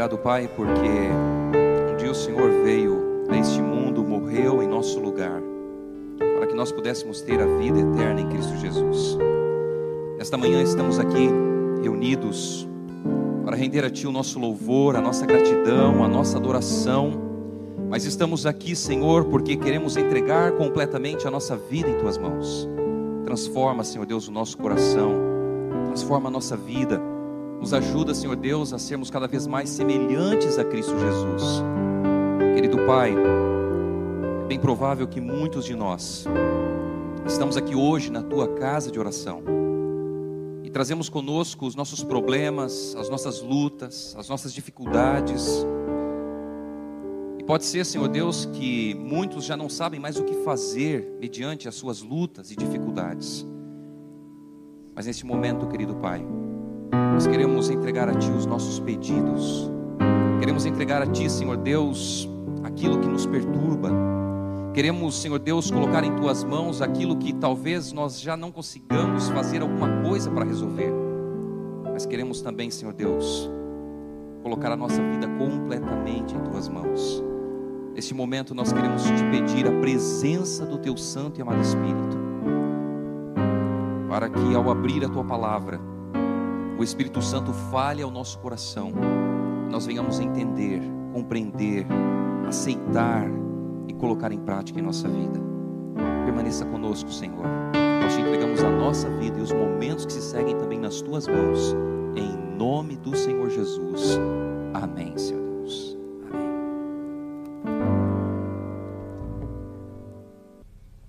obrigado, Pai, porque um dia o Senhor veio a este mundo, morreu em nosso lugar, para que nós pudéssemos ter a vida eterna em Cristo Jesus. Esta manhã estamos aqui reunidos para render a Ti o nosso louvor, a nossa gratidão, a nossa adoração. Mas estamos aqui, Senhor, porque queremos entregar completamente a nossa vida em Tuas mãos. Transforma, Senhor Deus, o nosso coração, transforma a nossa vida nos ajuda, Senhor Deus, a sermos cada vez mais semelhantes a Cristo Jesus. Querido Pai, é bem provável que muitos de nós estamos aqui hoje na tua casa de oração e trazemos conosco os nossos problemas, as nossas lutas, as nossas dificuldades. E pode ser, Senhor Deus, que muitos já não sabem mais o que fazer mediante as suas lutas e dificuldades. Mas neste momento, querido Pai, nós queremos entregar a Ti os nossos pedidos. Queremos entregar a Ti, Senhor Deus, aquilo que nos perturba. Queremos, Senhor Deus, colocar em Tuas mãos aquilo que talvez nós já não consigamos fazer alguma coisa para resolver. Mas queremos também, Senhor Deus, colocar a nossa vida completamente em Tuas mãos. Neste momento nós queremos te pedir a presença do Teu Santo e amado Espírito, para que ao abrir a Tua palavra, o Espírito Santo fale ao nosso coração, nós venhamos entender, compreender, aceitar e colocar em prática em nossa vida. Permaneça conosco, Senhor. Nós te entregamos a nossa vida e os momentos que se seguem também nas tuas mãos, em nome do Senhor Jesus. Amém, Senhor Deus. Amém.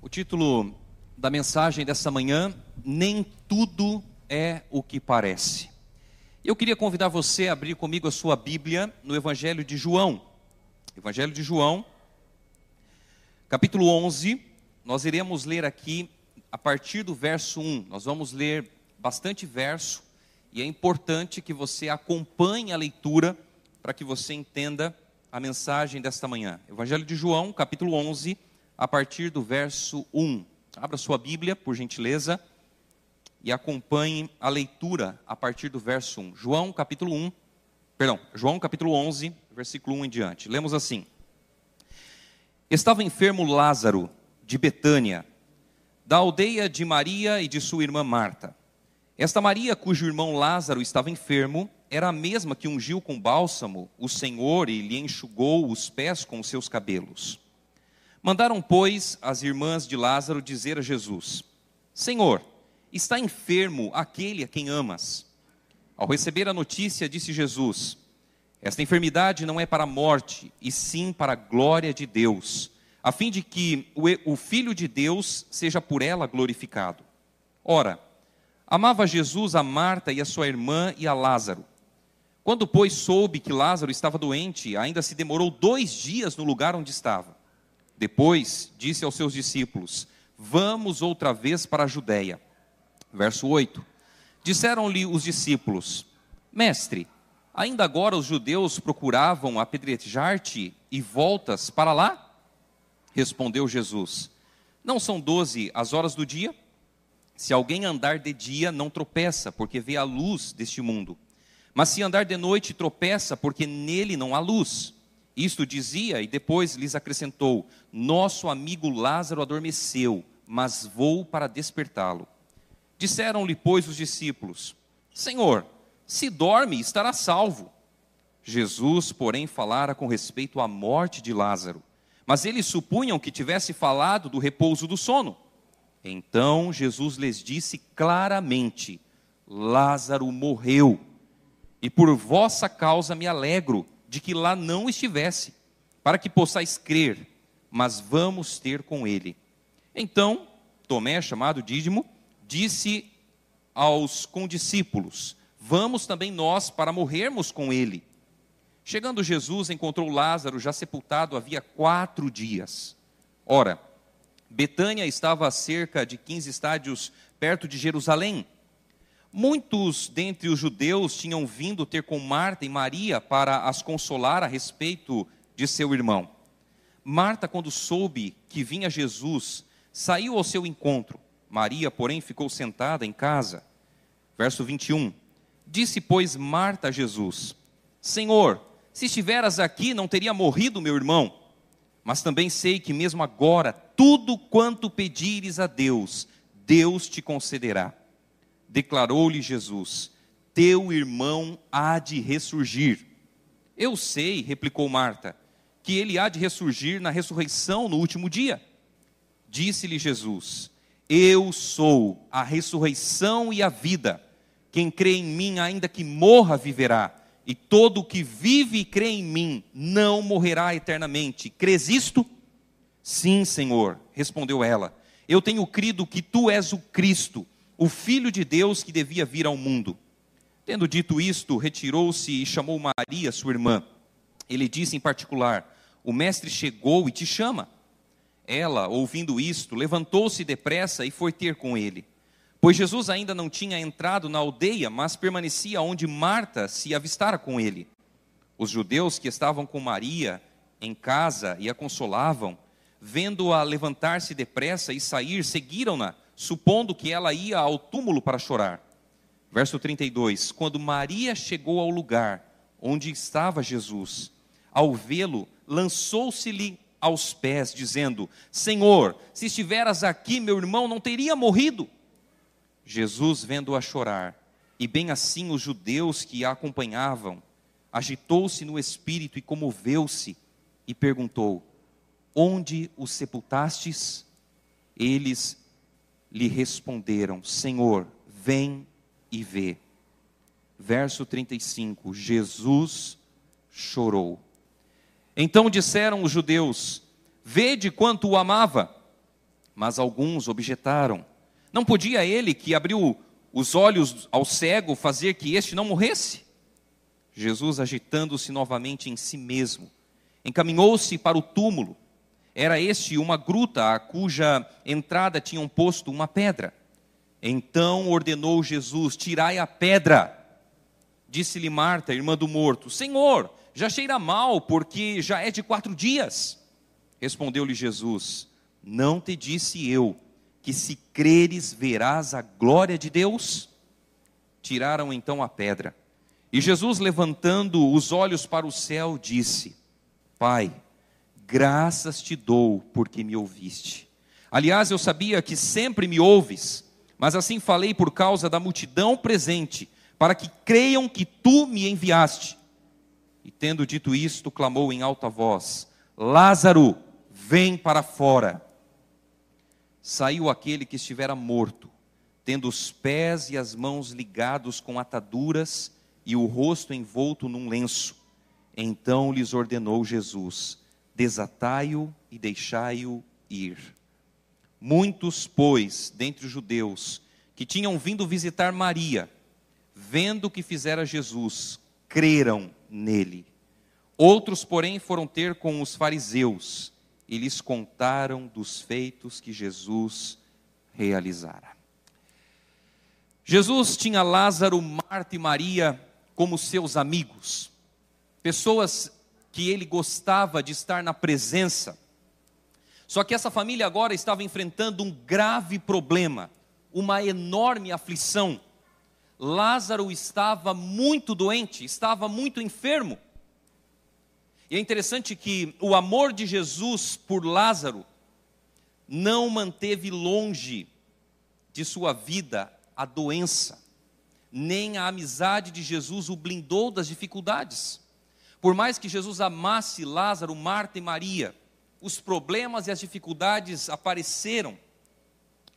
O título da mensagem dessa manhã: Nem tudo é o que parece. Eu queria convidar você a abrir comigo a sua Bíblia no Evangelho de João. Evangelho de João, capítulo 11. Nós iremos ler aqui a partir do verso 1. Nós vamos ler bastante verso e é importante que você acompanhe a leitura para que você entenda a mensagem desta manhã. Evangelho de João, capítulo 11, a partir do verso 1. Abra sua Bíblia, por gentileza e acompanhe a leitura a partir do verso 1. João capítulo 1, perdão, João capítulo 11, versículo 1 em diante. Lemos assim: Estava enfermo Lázaro de Betânia, da aldeia de Maria e de sua irmã Marta. Esta Maria, cujo irmão Lázaro estava enfermo, era a mesma que ungiu com bálsamo o Senhor e lhe enxugou os pés com os seus cabelos. Mandaram, pois, as irmãs de Lázaro dizer a Jesus: Senhor, Está enfermo aquele a quem amas. Ao receber a notícia, disse Jesus: Esta enfermidade não é para a morte, e sim para a glória de Deus, a fim de que o Filho de Deus seja por ela glorificado. Ora, amava Jesus a Marta e a sua irmã e a Lázaro. Quando, pois, soube que Lázaro estava doente, ainda se demorou dois dias no lugar onde estava. Depois, disse aos seus discípulos: Vamos outra vez para a Judéia. Verso 8: Disseram-lhe os discípulos: Mestre, ainda agora os judeus procuravam apedrejar-te e voltas para lá? Respondeu Jesus: Não são doze as horas do dia? Se alguém andar de dia, não tropeça, porque vê a luz deste mundo. Mas se andar de noite, tropeça, porque nele não há luz. Isto dizia e depois lhes acrescentou: Nosso amigo Lázaro adormeceu, mas vou para despertá-lo. Disseram-lhe, pois, os discípulos: Senhor, se dorme, estará salvo. Jesus, porém, falara com respeito à morte de Lázaro, mas eles supunham que tivesse falado do repouso do sono. Então Jesus lhes disse claramente: Lázaro morreu, e por vossa causa me alegro de que lá não estivesse, para que possais crer, mas vamos ter com ele. Então, Tomé, chamado Dídimo, disse aos condiscípulos: Vamos também nós para morrermos com ele. Chegando Jesus, encontrou Lázaro já sepultado havia quatro dias. Ora, Betânia estava a cerca de 15 estádios perto de Jerusalém. Muitos dentre os judeus tinham vindo ter com Marta e Maria para as consolar a respeito de seu irmão. Marta, quando soube que vinha Jesus, saiu ao seu encontro Maria, porém, ficou sentada em casa. Verso 21. Disse, pois, Marta a Jesus: Senhor, se estiveras aqui, não teria morrido meu irmão. Mas também sei que mesmo agora, tudo quanto pedires a Deus, Deus te concederá. Declarou-lhe Jesus: Teu irmão há de ressurgir. Eu sei, replicou Marta, que ele há de ressurgir na ressurreição no último dia. Disse-lhe Jesus: Eu sou a ressurreição e a vida. Quem crê em mim, ainda que morra, viverá e todo o que vive e crê em mim não morrerá eternamente. Crês isto? Sim, Senhor, respondeu ela. Eu tenho crido que tu és o Cristo, o Filho de Deus que devia vir ao mundo. Tendo dito isto, retirou-se e chamou Maria, sua irmã. Ele disse em particular: O mestre chegou e te chama. Ela, ouvindo isto, levantou-se depressa e foi ter com ele. Pois Jesus ainda não tinha entrado na aldeia, mas permanecia onde Marta se avistara com ele. Os judeus que estavam com Maria em casa e a consolavam, vendo-a levantar-se depressa e sair, seguiram-na, supondo que ela ia ao túmulo para chorar. Verso 32: Quando Maria chegou ao lugar onde estava Jesus, ao vê-lo, lançou-se-lhe aos pés, dizendo: Senhor, se estiveras aqui, meu irmão não teria morrido. Jesus, vendo-a chorar, e bem assim os judeus que a acompanhavam, agitou-se no espírito e comoveu-se, e perguntou: Onde o sepultastes? Eles lhe responderam: Senhor, vem e vê. Verso 35: Jesus chorou. Então disseram os judeus: Vede quanto o amava. Mas alguns objetaram: não podia ele, que abriu os olhos ao cego, fazer que este não morresse? Jesus, agitando-se novamente em si mesmo, encaminhou-se para o túmulo. Era este uma gruta, a cuja entrada tinham posto uma pedra. Então ordenou Jesus: Tirai a pedra. Disse-lhe Marta, irmã do morto: Senhor, já cheira mal, porque já é de quatro dias. Respondeu-lhe Jesus: Não te disse eu que se creres verás a glória de Deus? Tiraram então a pedra. E Jesus, levantando os olhos para o céu, disse: Pai, graças te dou porque me ouviste. Aliás, eu sabia que sempre me ouves, mas assim falei por causa da multidão presente, para que creiam que tu me enviaste. E tendo dito isto, clamou em alta voz: Lázaro, vem para fora saiu aquele que estivera morto, tendo os pés e as mãos ligados com ataduras e o rosto envolto num lenço. Então lhes ordenou Jesus: Desatai-o e deixai-o ir. Muitos, pois, dentre os judeus, que tinham vindo visitar Maria, vendo o que fizera Jesus, creram nele. Outros, porém, foram ter com os fariseus e lhes contaram dos feitos que Jesus realizara. Jesus tinha Lázaro, Marta e Maria como seus amigos, pessoas que ele gostava de estar na presença. Só que essa família agora estava enfrentando um grave problema, uma enorme aflição. Lázaro estava muito doente, estava muito enfermo. E é interessante que o amor de Jesus por Lázaro não manteve longe de sua vida a doença, nem a amizade de Jesus o blindou das dificuldades. Por mais que Jesus amasse Lázaro, Marta e Maria, os problemas e as dificuldades apareceram.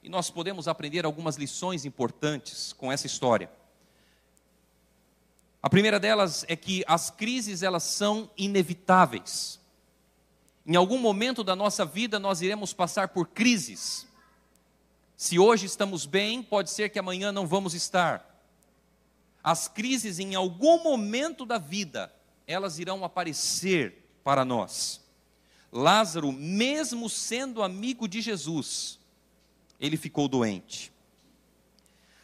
E nós podemos aprender algumas lições importantes com essa história. A primeira delas é que as crises elas são inevitáveis. Em algum momento da nossa vida nós iremos passar por crises. Se hoje estamos bem, pode ser que amanhã não vamos estar. As crises em algum momento da vida, elas irão aparecer para nós. Lázaro, mesmo sendo amigo de Jesus, ele ficou doente.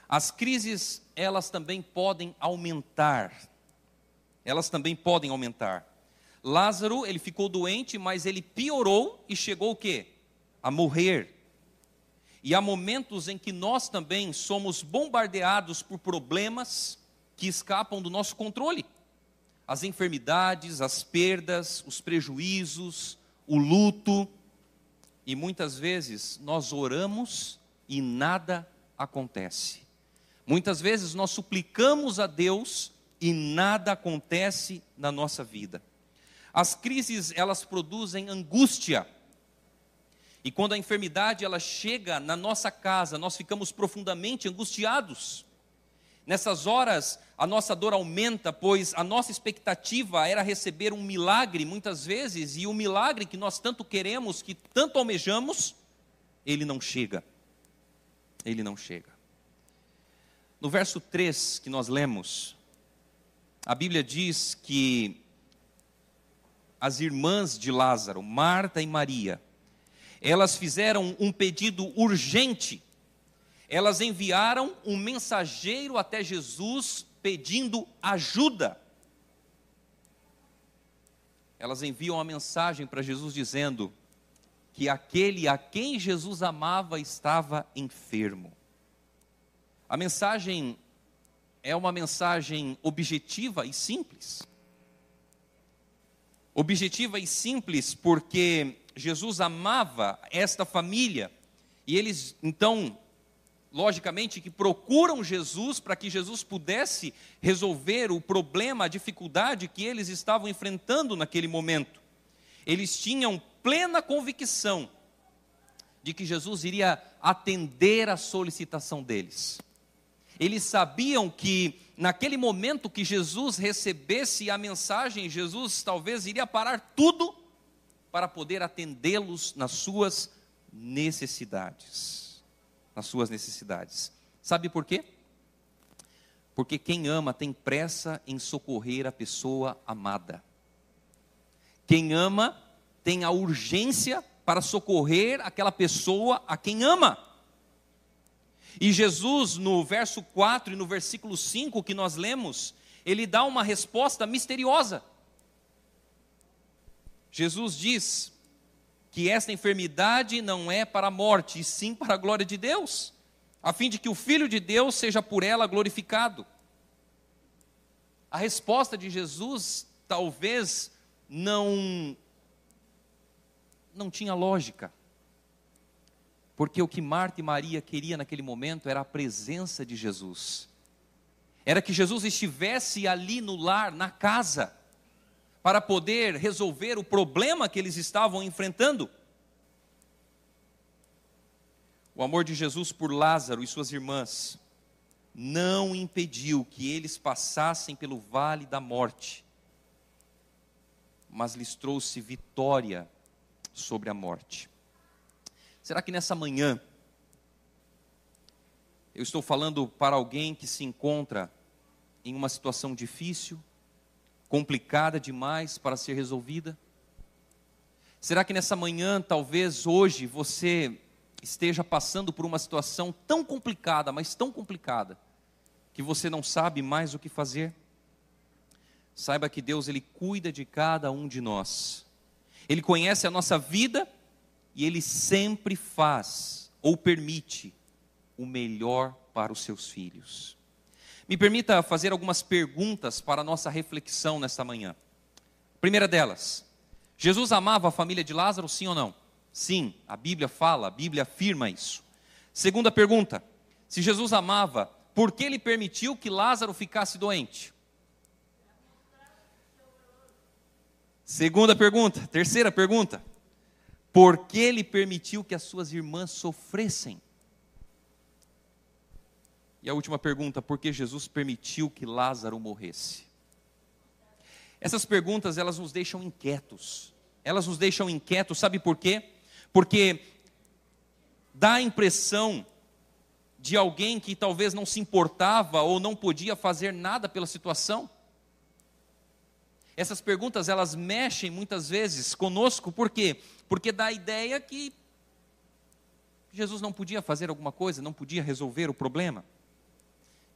As crises elas também podem aumentar. Elas também podem aumentar. Lázaro, ele ficou doente, mas ele piorou e chegou o quê? A morrer. E há momentos em que nós também somos bombardeados por problemas que escapam do nosso controle. as enfermidades, as perdas, os prejuízos, o luto, e muitas vezes nós oramos e nada acontece. Muitas vezes nós suplicamos a Deus e nada acontece na nossa vida. As crises, elas produzem angústia. E quando a enfermidade ela chega na nossa casa, nós ficamos profundamente angustiados. Nessas horas, a nossa dor aumenta, pois a nossa expectativa era receber um milagre muitas vezes, e o milagre que nós tanto queremos, que tanto almejamos, ele não chega. Ele não chega. No verso 3 que nós lemos, a Bíblia diz que as irmãs de Lázaro, Marta e Maria, elas fizeram um pedido urgente elas enviaram um mensageiro até Jesus pedindo ajuda. Elas enviam uma mensagem para Jesus dizendo que aquele a quem Jesus amava estava enfermo. A mensagem é uma mensagem objetiva e simples. Objetiva e simples porque Jesus amava esta família e eles então logicamente, que procuram Jesus para que Jesus pudesse resolver o problema, a dificuldade que eles estavam enfrentando naquele momento. Eles tinham plena convicção de que Jesus iria atender a solicitação deles. Eles sabiam que naquele momento que Jesus recebesse a mensagem, Jesus talvez iria parar tudo para poder atendê-los nas suas necessidades nas suas necessidades. Sabe por quê? Porque quem ama tem pressa em socorrer a pessoa amada. Quem ama tem a urgência para socorrer aquela pessoa a quem ama. E Jesus, no verso 4 e no versículo 5 que nós lemos, ele dá uma resposta misteriosa. Jesus diz: que esta enfermidade não é para a morte, e sim para a glória de Deus, a fim de que o Filho de Deus seja por ela glorificado. A resposta de Jesus talvez não não tinha lógica. Porque o que Marta e Maria queria naquele momento era a presença de Jesus. Era que Jesus estivesse ali no lar, na casa para poder resolver o problema que eles estavam enfrentando. O amor de Jesus por Lázaro e suas irmãs não impediu que eles passassem pelo vale da morte, mas lhes trouxe vitória sobre a morte. Será que nessa manhã eu estou falando para alguém que se encontra em uma situação difícil, complicada demais para ser resolvida? Será que nessa manhã, talvez hoje, você esteja passando por uma situação tão complicada, mas tão complicada, que você não sabe mais o que fazer? Saiba que Deus ele cuida de cada um de nós. Ele conhece a nossa vida e ele sempre faz ou permite o melhor para os seus filhos. Me permita fazer algumas perguntas para a nossa reflexão nesta manhã. Primeira delas, Jesus amava a família de Lázaro, sim ou não? Sim, a Bíblia fala, a Bíblia afirma isso. Segunda pergunta, se Jesus amava, por que ele permitiu que Lázaro ficasse doente? Segunda pergunta, terceira pergunta, por que ele permitiu que as suas irmãs sofressem? E a última pergunta, por que Jesus permitiu que Lázaro morresse? Essas perguntas, elas nos deixam inquietos. Elas nos deixam inquietos, sabe por quê? Porque dá a impressão de alguém que talvez não se importava ou não podia fazer nada pela situação. Essas perguntas, elas mexem muitas vezes conosco, por quê? Porque dá a ideia que Jesus não podia fazer alguma coisa, não podia resolver o problema.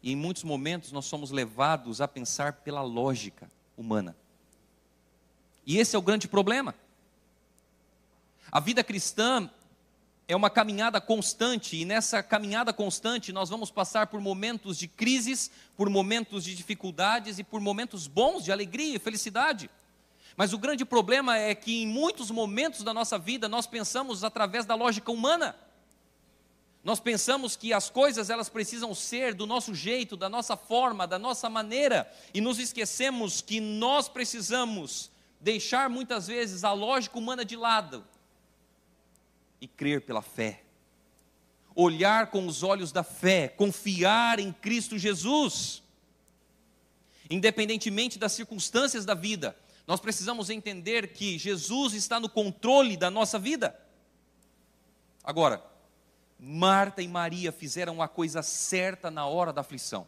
E em muitos momentos nós somos levados a pensar pela lógica humana. E esse é o grande problema. A vida cristã, é uma caminhada constante, e nessa caminhada constante nós vamos passar por momentos de crises, por momentos de dificuldades e por momentos bons de alegria e felicidade. Mas o grande problema é que em muitos momentos da nossa vida nós pensamos através da lógica humana. Nós pensamos que as coisas elas precisam ser do nosso jeito, da nossa forma, da nossa maneira, e nos esquecemos que nós precisamos deixar muitas vezes a lógica humana de lado e crer pela fé. Olhar com os olhos da fé, confiar em Cristo Jesus. Independentemente das circunstâncias da vida, nós precisamos entender que Jesus está no controle da nossa vida. Agora, Marta e Maria fizeram a coisa certa na hora da aflição.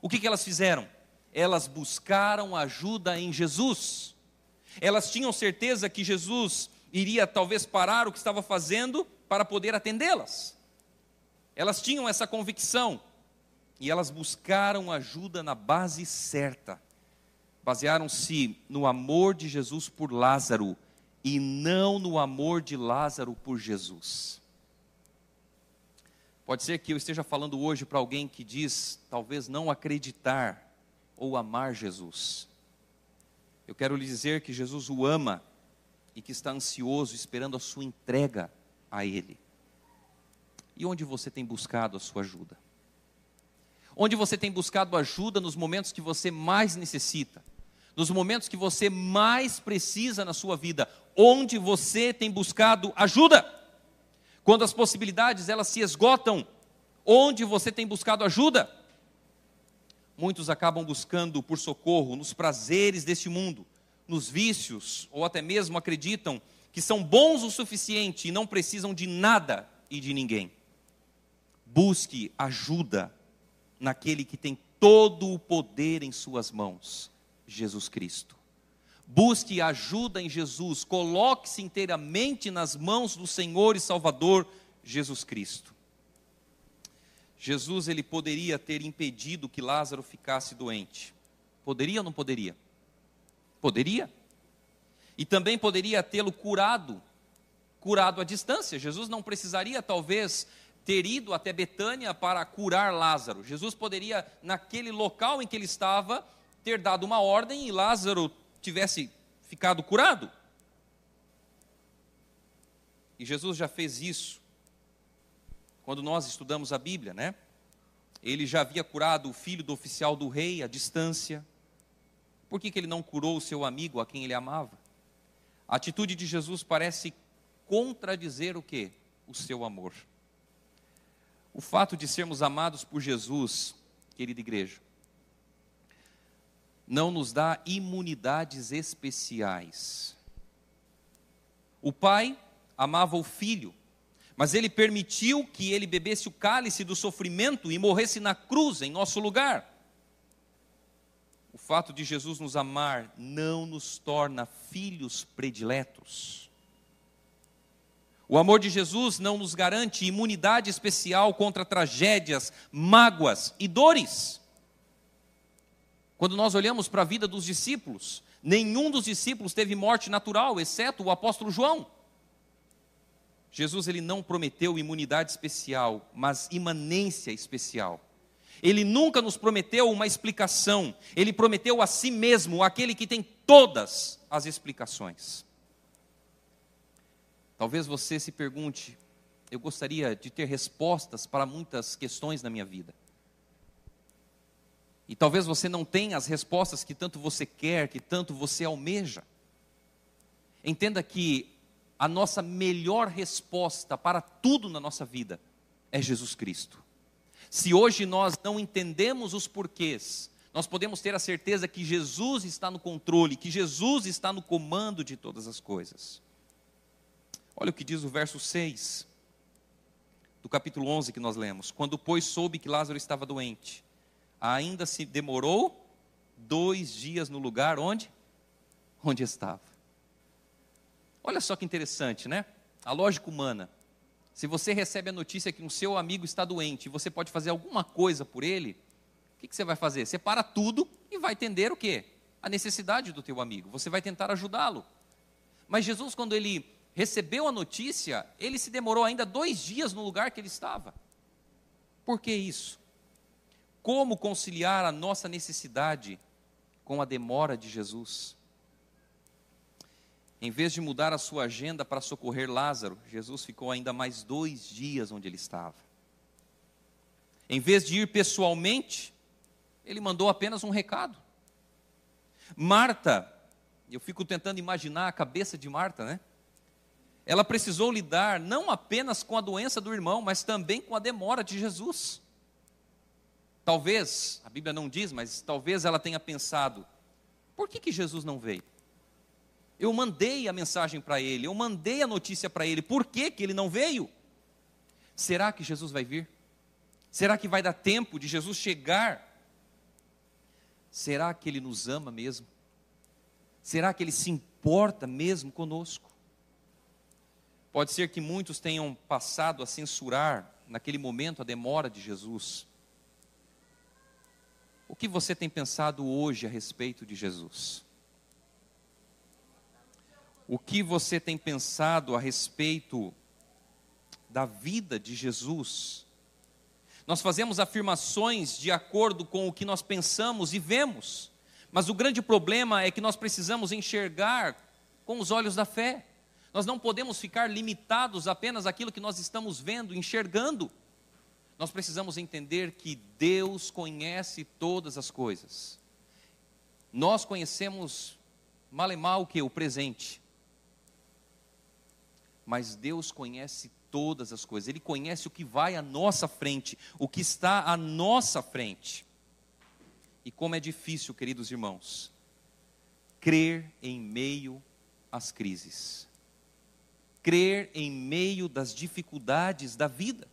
O que, que elas fizeram? Elas buscaram ajuda em Jesus. Elas tinham certeza que Jesus iria talvez parar o que estava fazendo para poder atendê-las. Elas tinham essa convicção e elas buscaram ajuda na base certa. Basearam-se no amor de Jesus por Lázaro e não no amor de Lázaro por Jesus. Pode ser que eu esteja falando hoje para alguém que diz talvez não acreditar ou amar Jesus. Eu quero lhe dizer que Jesus o ama e que está ansioso esperando a sua entrega a Ele. E onde você tem buscado a sua ajuda? Onde você tem buscado ajuda nos momentos que você mais necessita? Nos momentos que você mais precisa na sua vida? Onde você tem buscado ajuda? Quando as possibilidades elas se esgotam, onde você tem buscado ajuda? Muitos acabam buscando por socorro nos prazeres deste mundo, nos vícios, ou até mesmo acreditam que são bons o suficiente e não precisam de nada e de ninguém. Busque ajuda naquele que tem todo o poder em suas mãos, Jesus Cristo. Busque ajuda em Jesus, coloque-se inteiramente nas mãos do Senhor e Salvador Jesus Cristo. Jesus ele poderia ter impedido que Lázaro ficasse doente. Poderia ou não poderia? Poderia. E também poderia tê-lo curado, curado à distância. Jesus não precisaria, talvez, ter ido até Betânia para curar Lázaro. Jesus poderia, naquele local em que ele estava, ter dado uma ordem e Lázaro tivesse ficado curado. E Jesus já fez isso quando nós estudamos a Bíblia, né? Ele já havia curado o filho do oficial do rei à distância. Por que, que ele não curou o seu amigo a quem ele amava? A atitude de Jesus parece contradizer o que? O seu amor. O fato de sermos amados por Jesus, querida igreja, não nos dá imunidades especiais. O pai amava o filho, mas ele permitiu que ele bebesse o cálice do sofrimento e morresse na cruz em nosso lugar. O fato de Jesus nos amar não nos torna filhos prediletos. O amor de Jesus não nos garante imunidade especial contra tragédias, mágoas e dores. Quando nós olhamos para a vida dos discípulos, nenhum dos discípulos teve morte natural, exceto o apóstolo João. Jesus ele não prometeu imunidade especial, mas imanência especial. Ele nunca nos prometeu uma explicação, ele prometeu a si mesmo, aquele que tem todas as explicações. Talvez você se pergunte: eu gostaria de ter respostas para muitas questões na minha vida. E talvez você não tenha as respostas que tanto você quer, que tanto você almeja. Entenda que a nossa melhor resposta para tudo na nossa vida é Jesus Cristo. Se hoje nós não entendemos os porquês, nós podemos ter a certeza que Jesus está no controle, que Jesus está no comando de todas as coisas. Olha o que diz o verso 6 do capítulo 11 que nós lemos. Quando, pois, soube que Lázaro estava doente, ainda se demorou dois dias no lugar onde? Onde estava. Olha só que interessante, né? A lógica humana. Se você recebe a notícia que um seu amigo está doente e você pode fazer alguma coisa por ele, o que, que você vai fazer? Você para tudo e vai entender o quê? A necessidade do teu amigo. Você vai tentar ajudá-lo. Mas Jesus, quando ele recebeu a notícia, ele se demorou ainda dois dias no lugar que ele estava. Por que isso? Como conciliar a nossa necessidade com a demora de Jesus? Em vez de mudar a sua agenda para socorrer Lázaro, Jesus ficou ainda mais dois dias onde ele estava. Em vez de ir pessoalmente, ele mandou apenas um recado. Marta, eu fico tentando imaginar a cabeça de Marta, né? Ela precisou lidar não apenas com a doença do irmão, mas também com a demora de Jesus. Talvez, a Bíblia não diz, mas talvez ela tenha pensado: por que, que Jesus não veio? Eu mandei a mensagem para ele, eu mandei a notícia para ele, por que, que ele não veio? Será que Jesus vai vir? Será que vai dar tempo de Jesus chegar? Será que ele nos ama mesmo? Será que ele se importa mesmo conosco? Pode ser que muitos tenham passado a censurar naquele momento a demora de Jesus. O que você tem pensado hoje a respeito de Jesus? O que você tem pensado a respeito da vida de Jesus? Nós fazemos afirmações de acordo com o que nós pensamos e vemos, mas o grande problema é que nós precisamos enxergar com os olhos da fé. Nós não podemos ficar limitados apenas àquilo que nós estamos vendo, enxergando. Nós precisamos entender que Deus conhece todas as coisas. Nós conhecemos mal e mal o que? O presente. Mas Deus conhece todas as coisas. Ele conhece o que vai à nossa frente, o que está à nossa frente. E como é difícil, queridos irmãos, crer em meio às crises crer em meio das dificuldades da vida.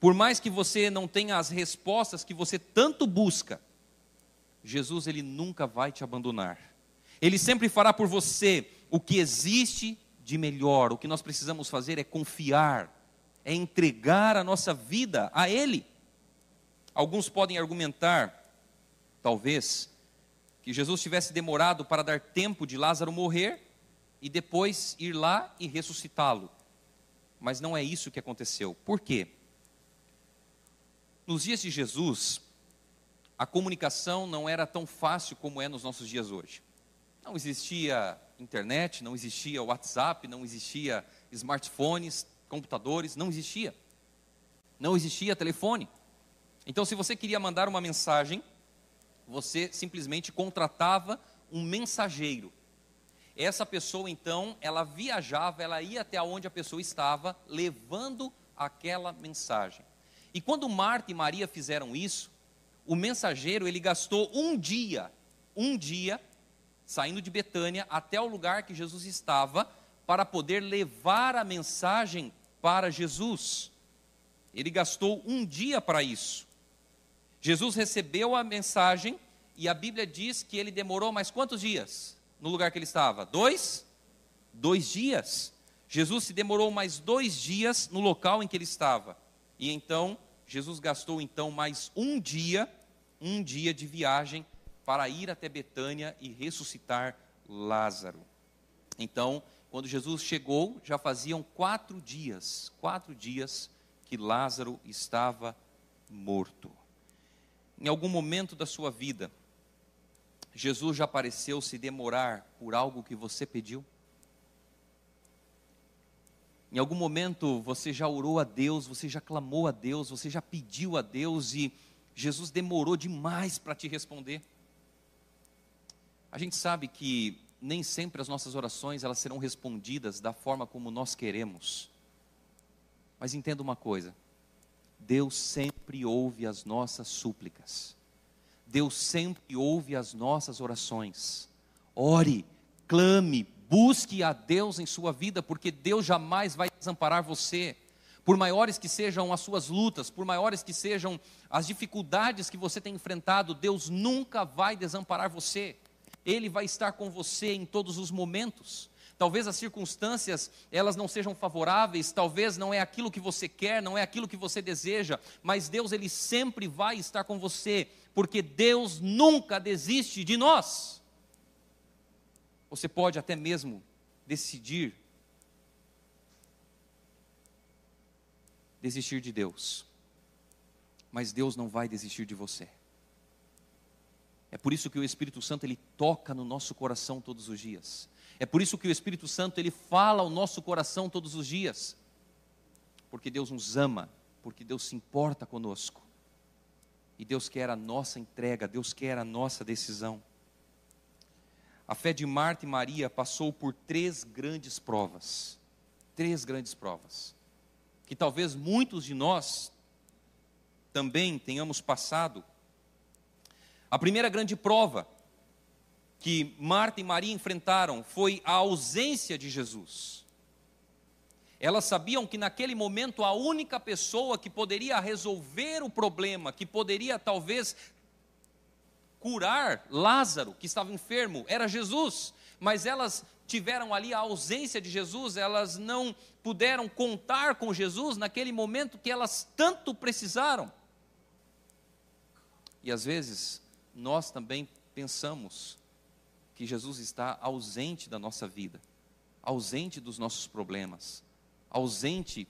Por mais que você não tenha as respostas que você tanto busca, Jesus ele nunca vai te abandonar. Ele sempre fará por você o que existe de melhor. O que nós precisamos fazer é confiar, é entregar a nossa vida a ele. Alguns podem argumentar, talvez, que Jesus tivesse demorado para dar tempo de Lázaro morrer e depois ir lá e ressuscitá-lo. Mas não é isso que aconteceu. Por quê? Nos dias de Jesus, a comunicação não era tão fácil como é nos nossos dias hoje. Não existia internet, não existia WhatsApp, não existia smartphones, computadores, não existia. Não existia telefone. Então, se você queria mandar uma mensagem, você simplesmente contratava um mensageiro. Essa pessoa então, ela viajava, ela ia até onde a pessoa estava, levando aquela mensagem. E quando Marta e Maria fizeram isso, o mensageiro ele gastou um dia, um dia, saindo de Betânia até o lugar que Jesus estava, para poder levar a mensagem para Jesus. Ele gastou um dia para isso. Jesus recebeu a mensagem e a Bíblia diz que ele demorou mais quantos dias? no lugar que ele estava? Dois? Dois dias. Jesus se demorou mais dois dias no local em que ele estava. E então, Jesus gastou então mais um dia, um dia de viagem para ir até Betânia e ressuscitar Lázaro. Então, quando Jesus chegou, já faziam quatro dias, quatro dias que Lázaro estava morto. Em algum momento da sua vida, Jesus já pareceu se demorar por algo que você pediu? Em algum momento você já orou a Deus, você já clamou a Deus, você já pediu a Deus e Jesus demorou demais para te responder? A gente sabe que nem sempre as nossas orações elas serão respondidas da forma como nós queremos. Mas entenda uma coisa: Deus sempre ouve as nossas súplicas. Deus sempre ouve as nossas orações. Ore, clame, busque a Deus em sua vida, porque Deus jamais vai desamparar você. Por maiores que sejam as suas lutas, por maiores que sejam as dificuldades que você tem enfrentado, Deus nunca vai desamparar você. Ele vai estar com você em todos os momentos. Talvez as circunstâncias elas não sejam favoráveis, talvez não é aquilo que você quer, não é aquilo que você deseja, mas Deus ele sempre vai estar com você porque Deus nunca desiste de nós. Você pode até mesmo decidir desistir de Deus, mas Deus não vai desistir de você. É por isso que o Espírito Santo ele toca no nosso coração todos os dias. É por isso que o Espírito Santo ele fala ao nosso coração todos os dias. Porque Deus nos ama, porque Deus se importa conosco. E Deus quer a nossa entrega, Deus quer a nossa decisão. A fé de Marta e Maria passou por três grandes provas. Três grandes provas. Que talvez muitos de nós também tenhamos passado. A primeira grande prova que Marta e Maria enfrentaram foi a ausência de Jesus. Elas sabiam que naquele momento a única pessoa que poderia resolver o problema, que poderia talvez curar Lázaro, que estava enfermo, era Jesus. Mas elas tiveram ali a ausência de Jesus, elas não puderam contar com Jesus naquele momento que elas tanto precisaram. E às vezes nós também pensamos que Jesus está ausente da nossa vida, ausente dos nossos problemas ausente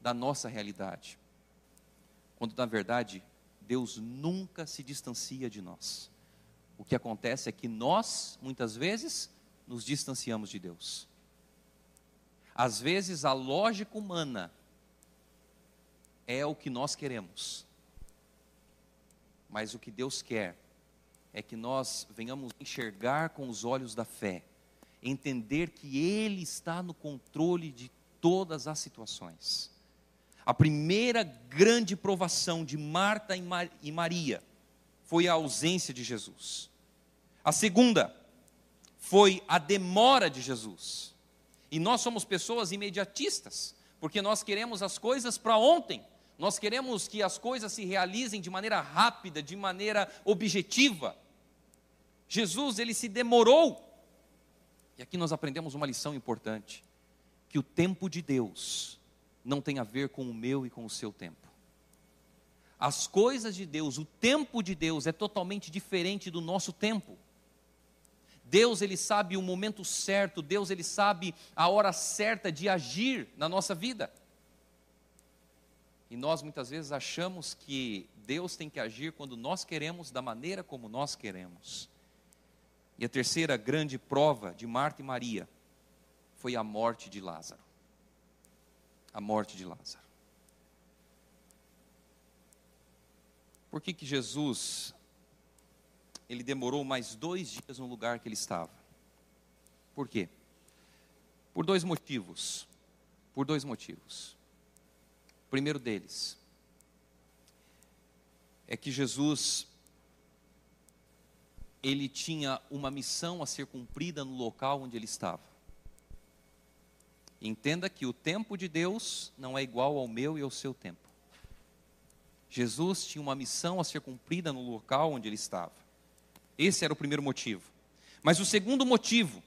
da nossa realidade. Quando na verdade Deus nunca se distancia de nós. O que acontece é que nós, muitas vezes, nos distanciamos de Deus. Às vezes a lógica humana é o que nós queremos. Mas o que Deus quer é que nós venhamos enxergar com os olhos da fé, entender que Ele está no controle de todas as situações. A primeira grande provação de Marta e Maria foi a ausência de Jesus. A segunda foi a demora de Jesus. E nós somos pessoas imediatistas, porque nós queremos as coisas para ontem. Nós queremos que as coisas se realizem de maneira rápida, de maneira objetiva. Jesus, ele se demorou. E aqui nós aprendemos uma lição importante que o tempo de Deus não tem a ver com o meu e com o seu tempo. As coisas de Deus, o tempo de Deus é totalmente diferente do nosso tempo. Deus ele sabe o momento certo, Deus ele sabe a hora certa de agir na nossa vida. E nós muitas vezes achamos que Deus tem que agir quando nós queremos, da maneira como nós queremos. E a terceira grande prova de Marta e Maria foi a morte de Lázaro. A morte de Lázaro. Por que, que Jesus ele demorou mais dois dias no lugar que ele estava? Por quê? Por dois motivos. Por dois motivos. O primeiro deles é que Jesus ele tinha uma missão a ser cumprida no local onde ele estava. Entenda que o tempo de Deus não é igual ao meu e ao seu tempo. Jesus tinha uma missão a ser cumprida no local onde ele estava. Esse era o primeiro motivo. Mas o segundo motivo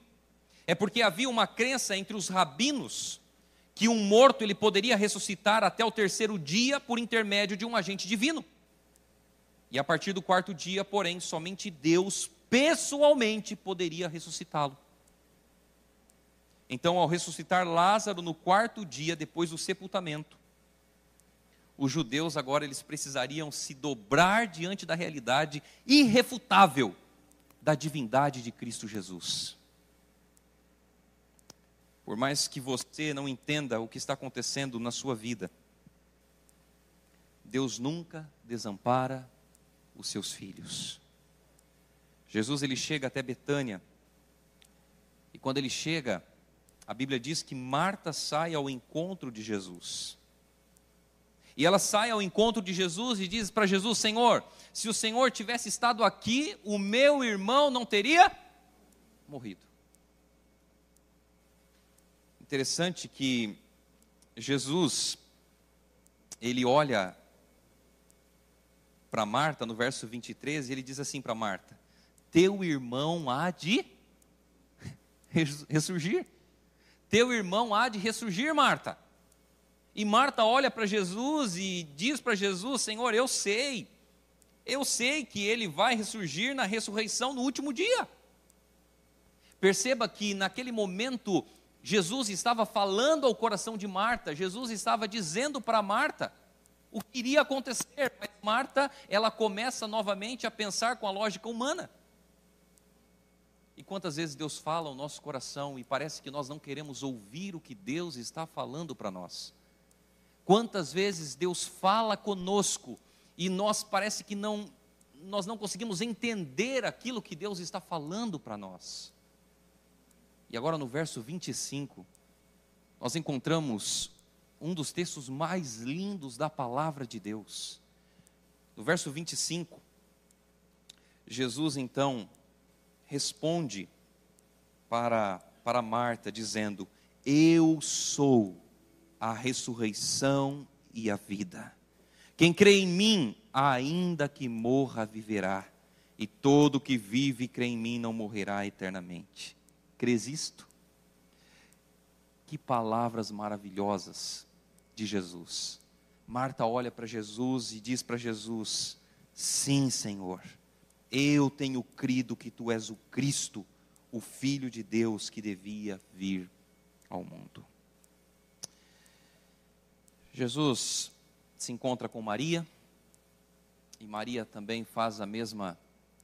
é porque havia uma crença entre os rabinos que um morto ele poderia ressuscitar até o terceiro dia por intermédio de um agente divino. E a partir do quarto dia, porém, somente Deus pessoalmente poderia ressuscitá-lo. Então, ao ressuscitar Lázaro no quarto dia depois do sepultamento, os judeus agora eles precisariam se dobrar diante da realidade irrefutável da divindade de Cristo Jesus. Por mais que você não entenda o que está acontecendo na sua vida, Deus nunca desampara os seus filhos. Jesus ele chega até Betânia, e quando ele chega, a Bíblia diz que Marta sai ao encontro de Jesus. E ela sai ao encontro de Jesus e diz para Jesus: Senhor, se o Senhor tivesse estado aqui, o meu irmão não teria morrido. Interessante que Jesus, ele olha para Marta no verso 23 e ele diz assim para Marta: Teu irmão há de ressurgir. Teu irmão há de ressurgir, Marta. E Marta olha para Jesus e diz para Jesus: Senhor, eu sei, eu sei que ele vai ressurgir na ressurreição no último dia. Perceba que naquele momento Jesus estava falando ao coração de Marta, Jesus estava dizendo para Marta o que iria acontecer, mas Marta, ela começa novamente a pensar com a lógica humana. E quantas vezes Deus fala ao nosso coração e parece que nós não queremos ouvir o que Deus está falando para nós? Quantas vezes Deus fala conosco e nós parece que não nós não conseguimos entender aquilo que Deus está falando para nós? E agora no verso 25, nós encontramos um dos textos mais lindos da palavra de Deus. No verso 25, Jesus então responde para, para Marta, dizendo: Eu sou a ressurreição e a vida. Quem crê em mim, ainda que morra, viverá. E todo que vive e crê em mim não morrerá eternamente. Crês isto? Que palavras maravilhosas de Jesus. Marta olha para Jesus e diz para Jesus: Sim, Senhor eu tenho crido que tu és o Cristo, o Filho de Deus que devia vir ao mundo. Jesus se encontra com Maria, e Maria também faz a mesma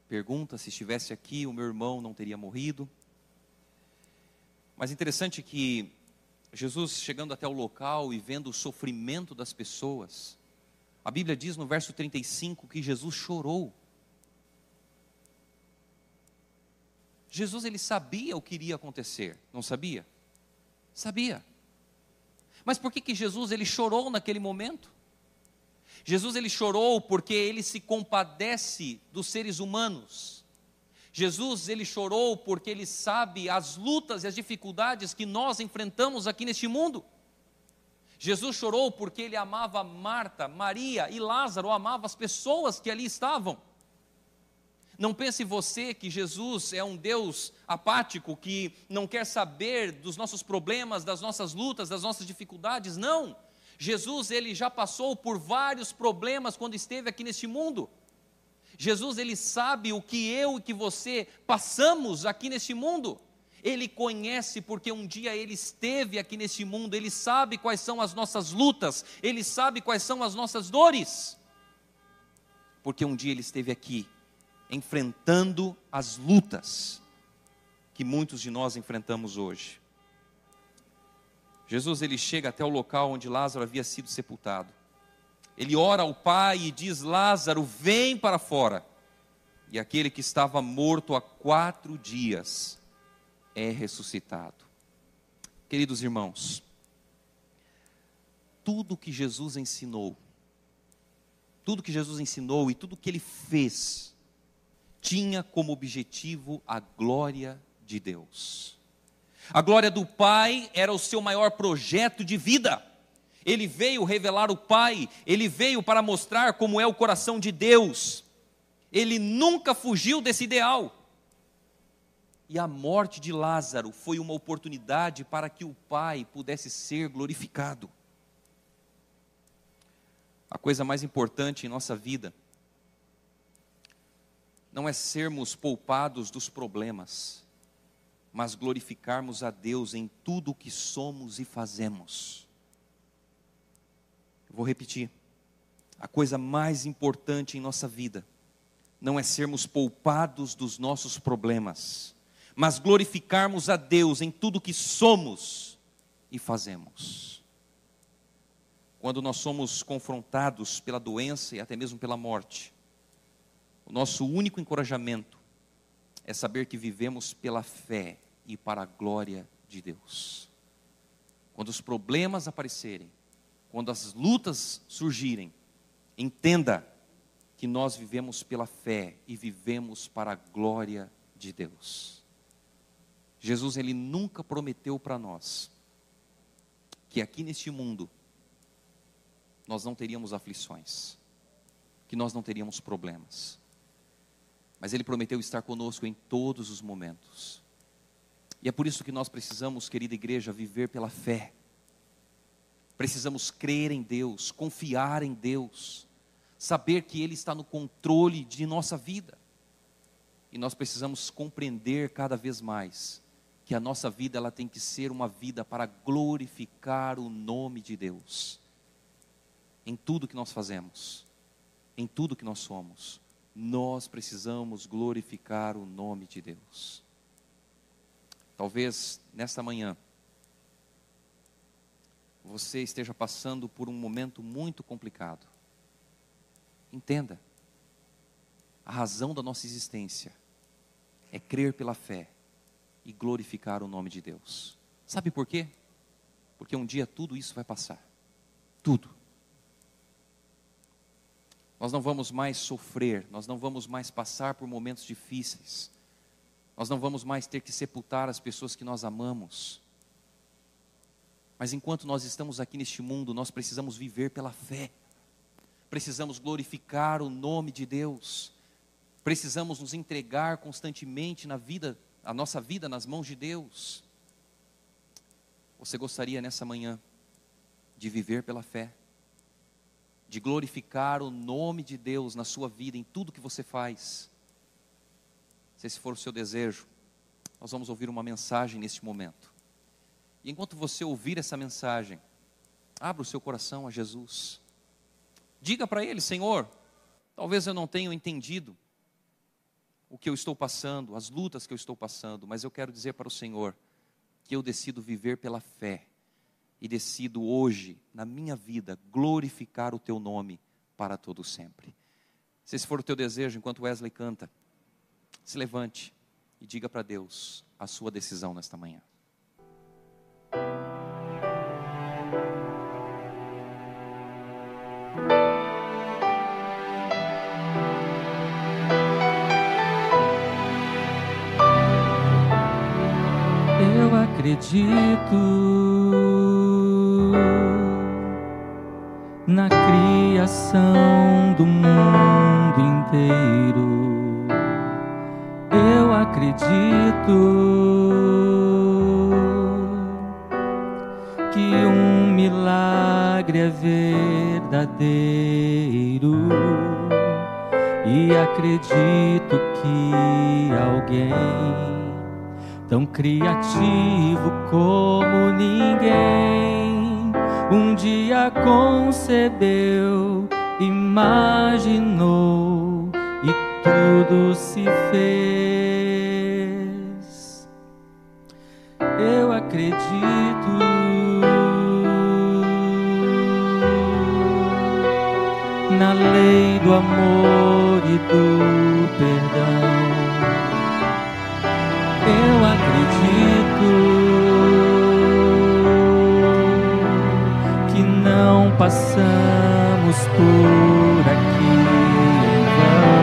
pergunta: se estivesse aqui, o meu irmão não teria morrido. Mas interessante que Jesus, chegando até o local e vendo o sofrimento das pessoas, a Bíblia diz no verso 35 que Jesus chorou. Jesus ele sabia o que iria acontecer, não sabia? Sabia. Mas por que que Jesus ele chorou naquele momento? Jesus ele chorou porque ele se compadece dos seres humanos. Jesus ele chorou porque ele sabe as lutas e as dificuldades que nós enfrentamos aqui neste mundo. Jesus chorou porque ele amava Marta, Maria e Lázaro, amava as pessoas que ali estavam. Não pense você que Jesus é um Deus apático, que não quer saber dos nossos problemas, das nossas lutas, das nossas dificuldades. Não. Jesus, ele já passou por vários problemas quando esteve aqui neste mundo. Jesus, ele sabe o que eu e que você passamos aqui neste mundo. Ele conhece porque um dia ele esteve aqui neste mundo, ele sabe quais são as nossas lutas, ele sabe quais são as nossas dores. Porque um dia ele esteve aqui enfrentando as lutas que muitos de nós enfrentamos hoje. Jesus ele chega até o local onde Lázaro havia sido sepultado. Ele ora ao Pai e diz: Lázaro, vem para fora. E aquele que estava morto há quatro dias é ressuscitado. Queridos irmãos, tudo que Jesus ensinou, tudo que Jesus ensinou e tudo que ele fez, tinha como objetivo a glória de Deus. A glória do Pai era o seu maior projeto de vida. Ele veio revelar o Pai, ele veio para mostrar como é o coração de Deus. Ele nunca fugiu desse ideal. E a morte de Lázaro foi uma oportunidade para que o Pai pudesse ser glorificado. A coisa mais importante em nossa vida não é sermos poupados dos problemas, mas glorificarmos a Deus em tudo o que somos e fazemos. vou repetir. A coisa mais importante em nossa vida não é sermos poupados dos nossos problemas, mas glorificarmos a Deus em tudo o que somos e fazemos. Quando nós somos confrontados pela doença e até mesmo pela morte, o nosso único encorajamento é saber que vivemos pela fé e para a glória de Deus. Quando os problemas aparecerem, quando as lutas surgirem, entenda que nós vivemos pela fé e vivemos para a glória de Deus. Jesus ele nunca prometeu para nós que aqui neste mundo nós não teríamos aflições, que nós não teríamos problemas mas Ele prometeu estar conosco em todos os momentos. E é por isso que nós precisamos, querida igreja, viver pela fé. Precisamos crer em Deus, confiar em Deus, saber que Ele está no controle de nossa vida. E nós precisamos compreender cada vez mais que a nossa vida ela tem que ser uma vida para glorificar o nome de Deus. Em tudo que nós fazemos, em tudo que nós somos, nós precisamos glorificar o nome de Deus. Talvez nesta manhã você esteja passando por um momento muito complicado. Entenda, a razão da nossa existência é crer pela fé e glorificar o nome de Deus. Sabe por quê? Porque um dia tudo isso vai passar. Tudo. Nós não vamos mais sofrer, nós não vamos mais passar por momentos difíceis. Nós não vamos mais ter que sepultar as pessoas que nós amamos. Mas enquanto nós estamos aqui neste mundo, nós precisamos viver pela fé. Precisamos glorificar o nome de Deus. Precisamos nos entregar constantemente na vida, a nossa vida nas mãos de Deus. Você gostaria nessa manhã de viver pela fé? De glorificar o nome de Deus na sua vida, em tudo que você faz? Se esse for o seu desejo, nós vamos ouvir uma mensagem neste momento. E enquanto você ouvir essa mensagem, abra o seu coração a Jesus. Diga para Ele, Senhor, talvez eu não tenha entendido o que eu estou passando, as lutas que eu estou passando, mas eu quero dizer para o Senhor que eu decido viver pela fé e decido hoje, na minha vida, glorificar o Teu nome para todo sempre. Se esse for o teu desejo, enquanto Wesley canta, se levante e diga para Deus a sua decisão nesta manhã. Eu acredito na criação do mundo inteiro. Eu acredito que um milagre é verdadeiro e acredito que alguém tão criativo como ninguém um dia concebeu, imaginou e tudo se fez. Eu acredito na lei do amor passamos por aqui em vão.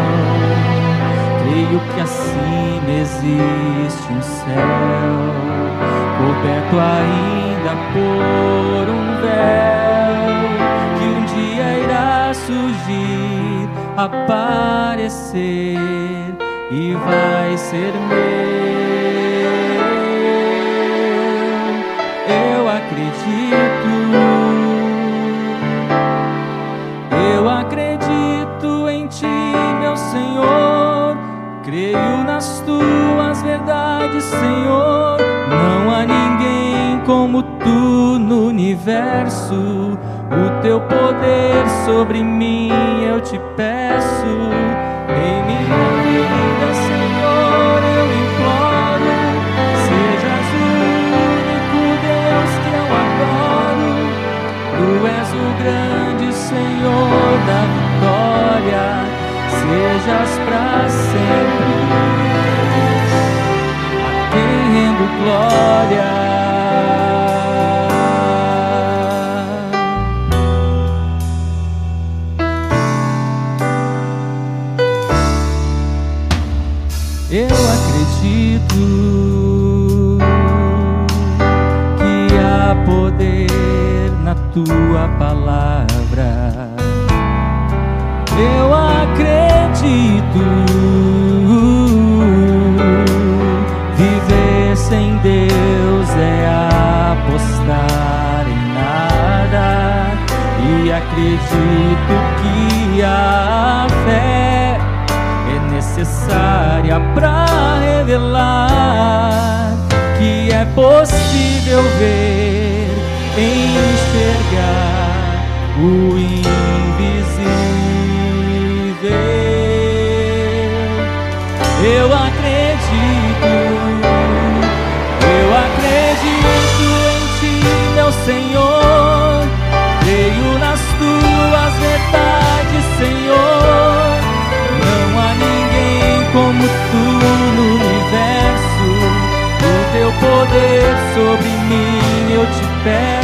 Creio que acima existe um céu coberto ainda por um véu que um dia irá surgir, aparecer e vai ser meu. Eu acredito, Nas Tuas verdades, Senhor. Não há ninguém como Tu no universo. O Teu poder sobre mim eu te peço. Em minha vida, Senhor, eu imploro. Sejas o único Deus que eu adoro. Tu és o grande Senhor da vitória. Sejas para sempre glória. Necessária para revelar que impossível ver, enxergar eu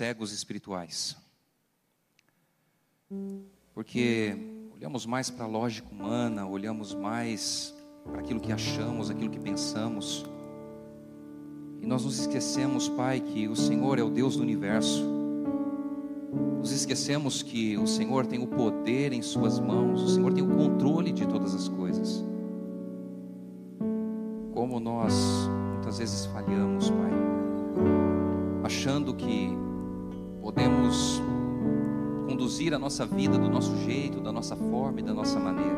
cegos espirituais. Porque olhamos mais para a lógica humana, olhamos mais para aquilo que achamos, aquilo que pensamos. E nós nos esquecemos, Pai, que o Senhor é o Deus do universo. Nos esquecemos que o Senhor tem o poder em Suas mãos, o Senhor tem o controle de todas as coisas. Como nós muitas vezes falhamos, Pai, achando que podemos conduzir a nossa vida do nosso jeito, da nossa forma e da nossa maneira.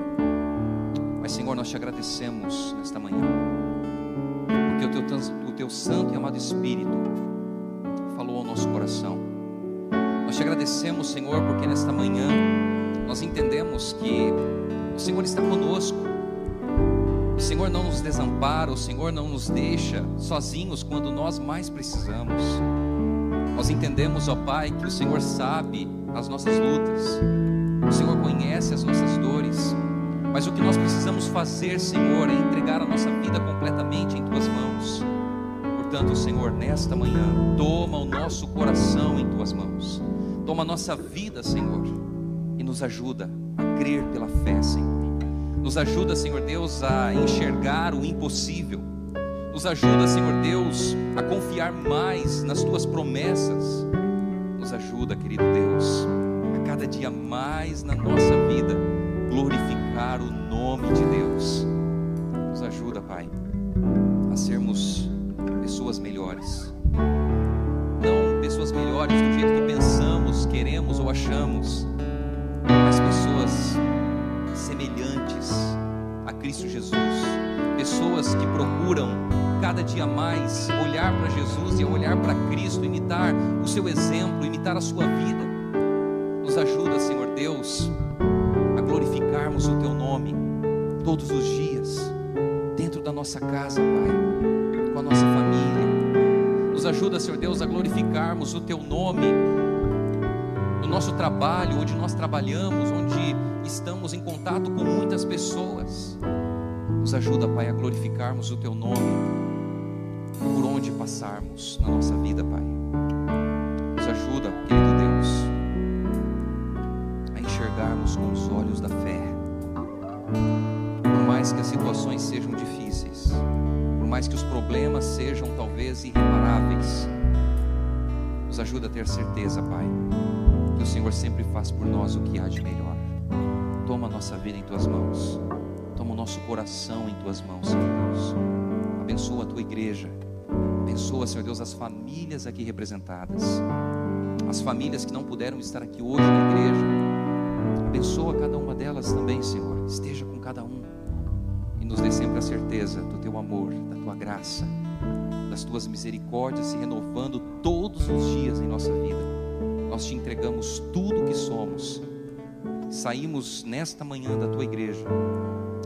Mas, Senhor, nós te agradecemos nesta manhã, porque o teu, o teu Santo e amado Espírito falou ao nosso coração. Nós te agradecemos, Senhor, porque nesta manhã nós entendemos que o Senhor está conosco. O Senhor não nos desampara, o Senhor não nos deixa sozinhos quando nós mais precisamos. Nós entendemos, ó Pai, que o Senhor sabe as nossas lutas, o Senhor conhece as nossas dores, mas o que nós precisamos fazer, Senhor, é entregar a nossa vida completamente em Tuas mãos. Portanto, Senhor, nesta manhã, toma o nosso coração em Tuas mãos, toma a nossa vida, Senhor, e nos ajuda a crer pela fé, Senhor. Nos ajuda, Senhor Deus, a enxergar o impossível. Nos ajuda, Senhor Deus, a confiar mais nas tuas promessas. Nos ajuda, querido Deus, a cada dia mais na nossa vida glorificar o nome de Deus. Nos ajuda, Pai, a sermos pessoas melhores. Não pessoas melhores do jeito que pensamos, queremos ou achamos, mas pessoas semelhantes a Cristo Jesus, pessoas que procuram cada dia mais olhar para Jesus e olhar para Cristo, imitar o seu exemplo, imitar a sua vida. Nos ajuda, Senhor Deus, a glorificarmos o teu nome todos os dias, dentro da nossa casa, Pai, com a nossa família. Nos ajuda, Senhor Deus, a glorificarmos o teu nome no nosso trabalho, onde nós trabalhamos, onde estamos em contato com muitas pessoas. Nos ajuda, Pai, a glorificarmos o Teu nome onde passarmos na nossa vida, Pai. Nos ajuda, querido Deus, a enxergarmos com os olhos da fé. Por mais que as situações sejam difíceis, por mais que os problemas sejam talvez irreparáveis, nos ajuda a ter certeza, Pai, que o Senhor sempre faz por nós o que há de melhor. Toma a nossa vida em tuas mãos. Toma o nosso coração em tuas mãos, Senhor Deus. Abençoa a tua igreja. Abençoa, Senhor Deus, as famílias aqui representadas. As famílias que não puderam estar aqui hoje na igreja. Abençoa cada uma delas também, Senhor. Esteja com cada um. E nos dê sempre a certeza do teu amor, da tua graça, das tuas misericórdias se renovando todos os dias em nossa vida. Nós te entregamos tudo o que somos. Saímos nesta manhã da tua igreja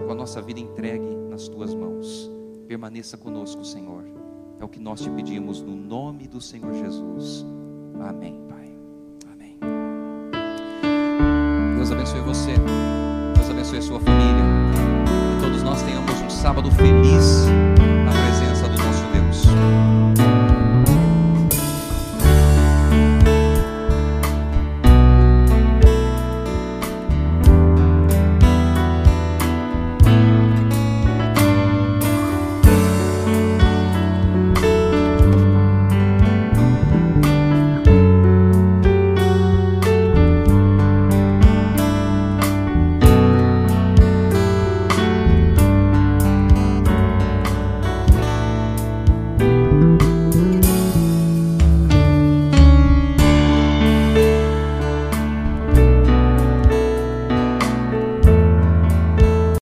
com a nossa vida entregue nas tuas mãos. Permaneça conosco, Senhor. É o que nós te pedimos no nome do Senhor Jesus. Amém, Pai. Amém. Deus abençoe você. Deus abençoe a sua família. Que todos nós tenhamos um sábado feliz na presença do nosso Deus.